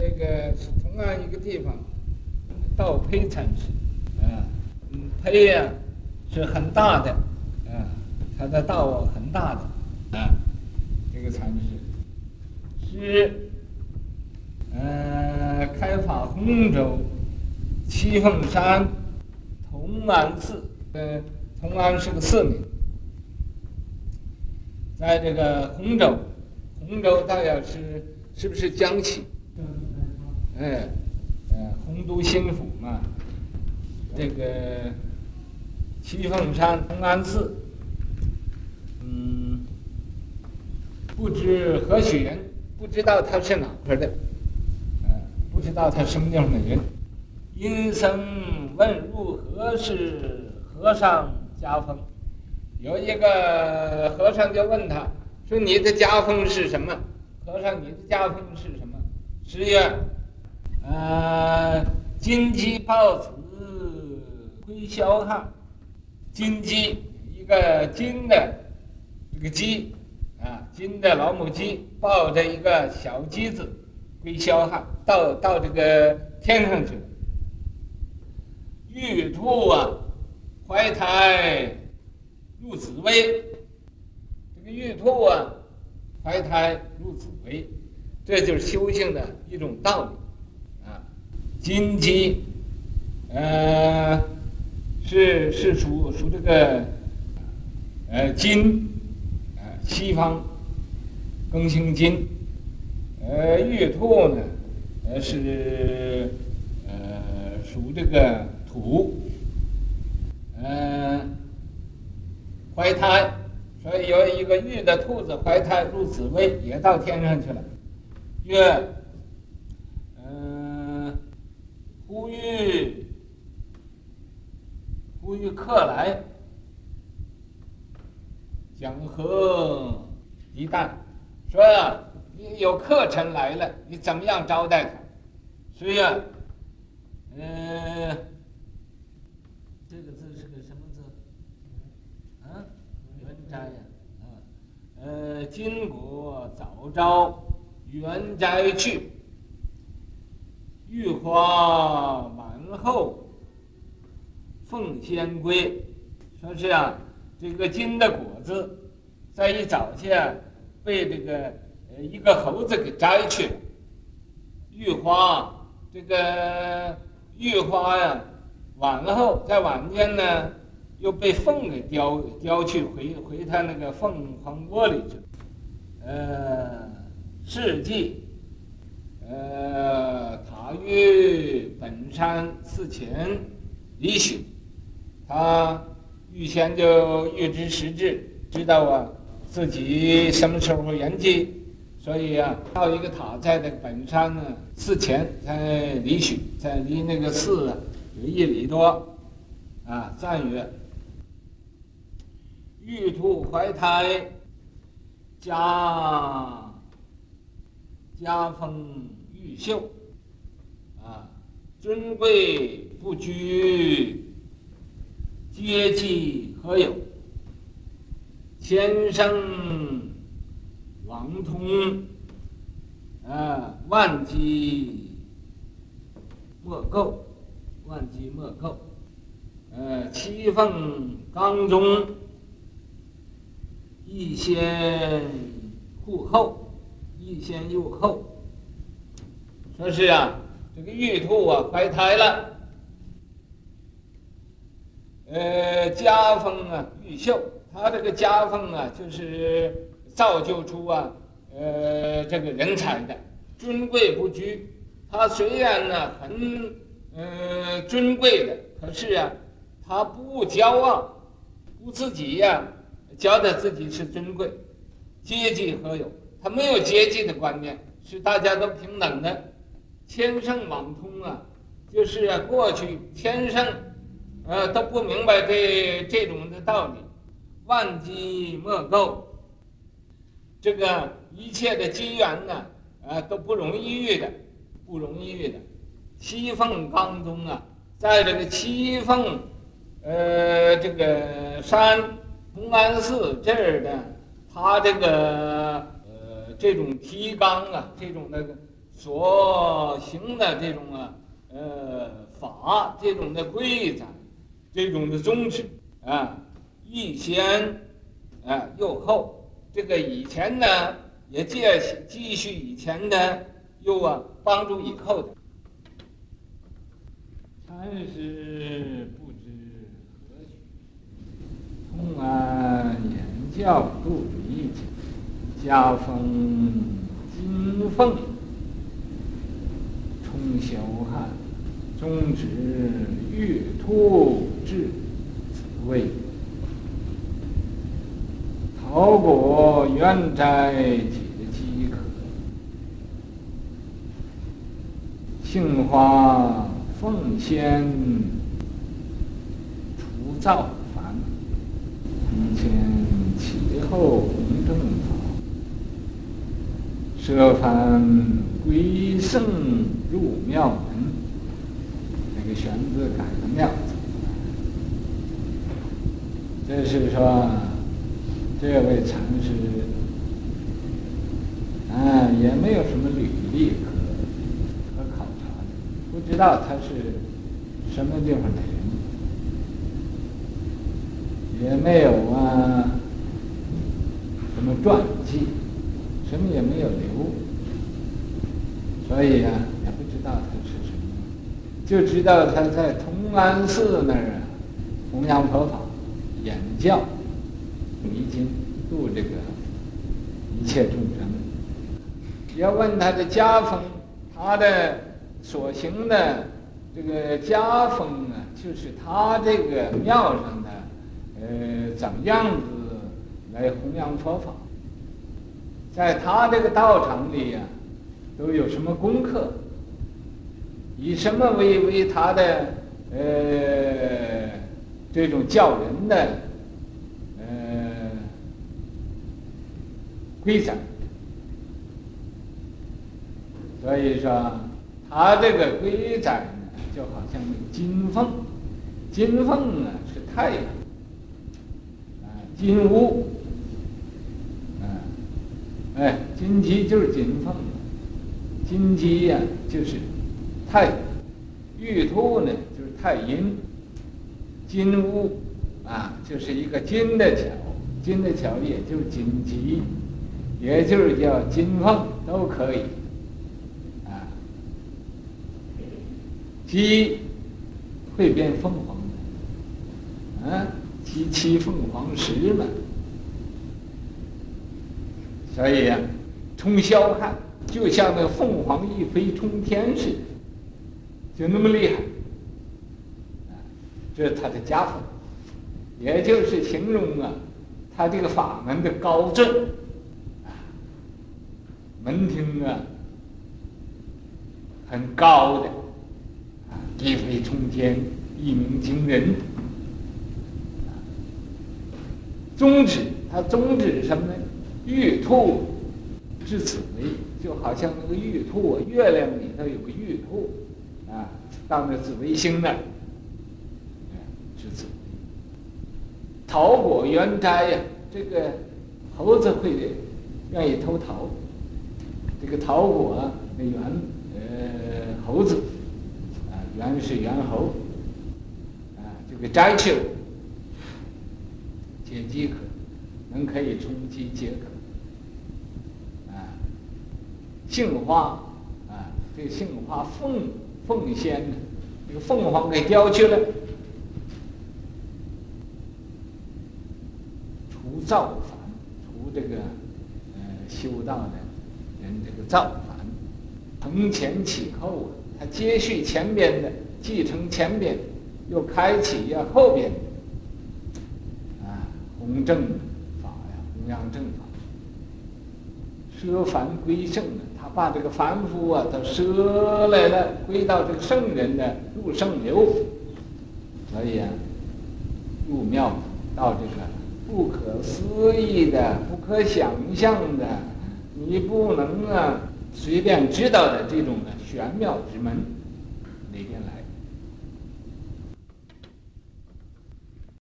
这个是同样一个地方，道胚禅师，啊，嗯，胚呀、啊、是很大的，啊，它的道很大的，啊，这个禅师是，呃，开法洪州七凤山同安寺，呃，同安是个寺名，在这个洪州，洪州大概是是不是江西？嗯，呃，洪都新府嘛，这个七凤山同安寺，嗯，不知何许人，不知道他是哪块的，呃，不知道他什么地方的人。阴僧问入何是和尚家风，有一个和尚就问他说：“你的家风是什么？”和尚，你的家风是什么？十月。呃，金鸡抱子归霄汉，金鸡一个金的这个鸡啊，金的老母鸡抱着一个小鸡子归霄汉，到到这个天上去了。玉兔啊，怀胎入紫薇，这个玉兔啊，怀胎入紫薇，这就是修行的一种道理。金鸡，呃，是是属属这个，呃金，呃西方，更新金，呃玉兔呢，呃是，呃属这个土，呃怀胎，所以有一个玉的兔子怀胎入紫薇，也到天上去了，月。呼吁，呼吁客来，讲和一旦，说，你有客臣来了，你怎么样招待他？所以啊，嗯，这个字是个什么字？啊，元斋呀，啊，呃，今国早朝元斋去。玉花满后凤仙归，说是啊，这个金的果子，在一早前被这个呃一个猴子给摘去了。玉花这个玉花呀，晚后在晚间呢，又被凤给叼叼去回回他那个凤凰窝里去了。呃，世纪。呃，塔于本山寺前离许，他预先就预知时至，知道啊自己什么时候圆寂，所以啊，到一个塔在那个本山呢寺前在离许，在离那个寺啊有一里多，啊赞曰：玉兔怀胎，家家风。玉秀，啊，尊贵不拘，阶级何有？千生王通，啊，万机莫构，万机莫构，呃、七凤岗中，一先护后，一先又后。说是啊，这个玉兔啊怀胎了，呃，家风啊玉秀，他这个家风啊就是造就出啊，呃，这个人才的，尊贵不拘。他虽然呢很呃尊贵的，可是啊，他不骄傲，不自己呀、啊，觉得自己是尊贵，阶级何有？他没有阶级的观念，是大家都平等的。千圣网通啊，就是啊，过去千圣，呃，都不明白这这种的道理。万机莫构，这个一切的机缘呢，啊，都不容易遇的，不容易遇的。七凤当中啊，在这个七凤，呃，这个山同安寺这儿的，他这个呃这种提纲啊，这种那个。所行的这种啊，呃法这种的规则，这种的宗旨啊，欲先啊又后，这个以前呢也继继续以前的，又啊帮助以后的。禅师不知何许，通安言教度理解，家风金凤。通霄汉，宗旨玉兔至紫微，桃果圆斋解饥渴，杏花凤仙除躁烦，承前启后弘正法，舍凡归圣。入庙门，那个“玄”字改个“庙”字，这是说这位禅师啊，也没有什么履历可可考察的，不知道他是什么地方的人，也没有啊什么传记，什么也没有留，所以呀、啊。就知道他在同安寺那儿啊，弘扬佛法、演教、弥经、度这个一切众生。要问他的家风，他的所行的这个家风啊，就是他这个庙上的呃怎么样子来弘扬佛法，在他这个道场里呀、啊，都有什么功课？以什么为为他的呃这种教人的呃规则？所以说他这个规则呢，就好像那个金凤，金凤啊是太阳，啊金乌，啊哎金鸡就是金凤，金鸡呀、就是。太玉兔呢，就是太阴；金乌啊，就是一个金的巧，金的巧也就金鸡，也就是叫金凤都可以啊。鸡会变凤凰的，啊，鸡栖凤凰石嘛。所以呀、啊，通霄汉就像那凤凰一飞冲天似的。就那么厉害，啊，这是他的家风，也就是形容啊，他这个法门的高峻，啊，门庭啊，很高的，啊，一飞冲天，一鸣惊人，啊，宗旨，他宗旨什么呢？玉兔至紫微，就好像那个玉兔，月亮里头有个玉兔。啊，到那紫微星那儿，是紫。桃果圆斋呀，这个猴子会愿意偷桃。这个桃果那圆，呃，猴子，啊，圆是猿猴，啊，这个摘去了，解饥渴，能可以充饥解渴。杏花，啊，这个杏花凤。凤仙呢？这个凤凰给叼去了，除躁烦，除这个呃修道的人这个躁烦，承前启后啊，他接续前边的，继承前边，又开启呀后边，啊，弘正法呀，弘扬正法，奢凡归圣啊。他把这个凡夫啊，他舍来了，归到这个圣人的入圣流。所以啊，入庙到这个不可思议的、不可想象的，你不能啊随便知道的这种的玄妙之门里边来。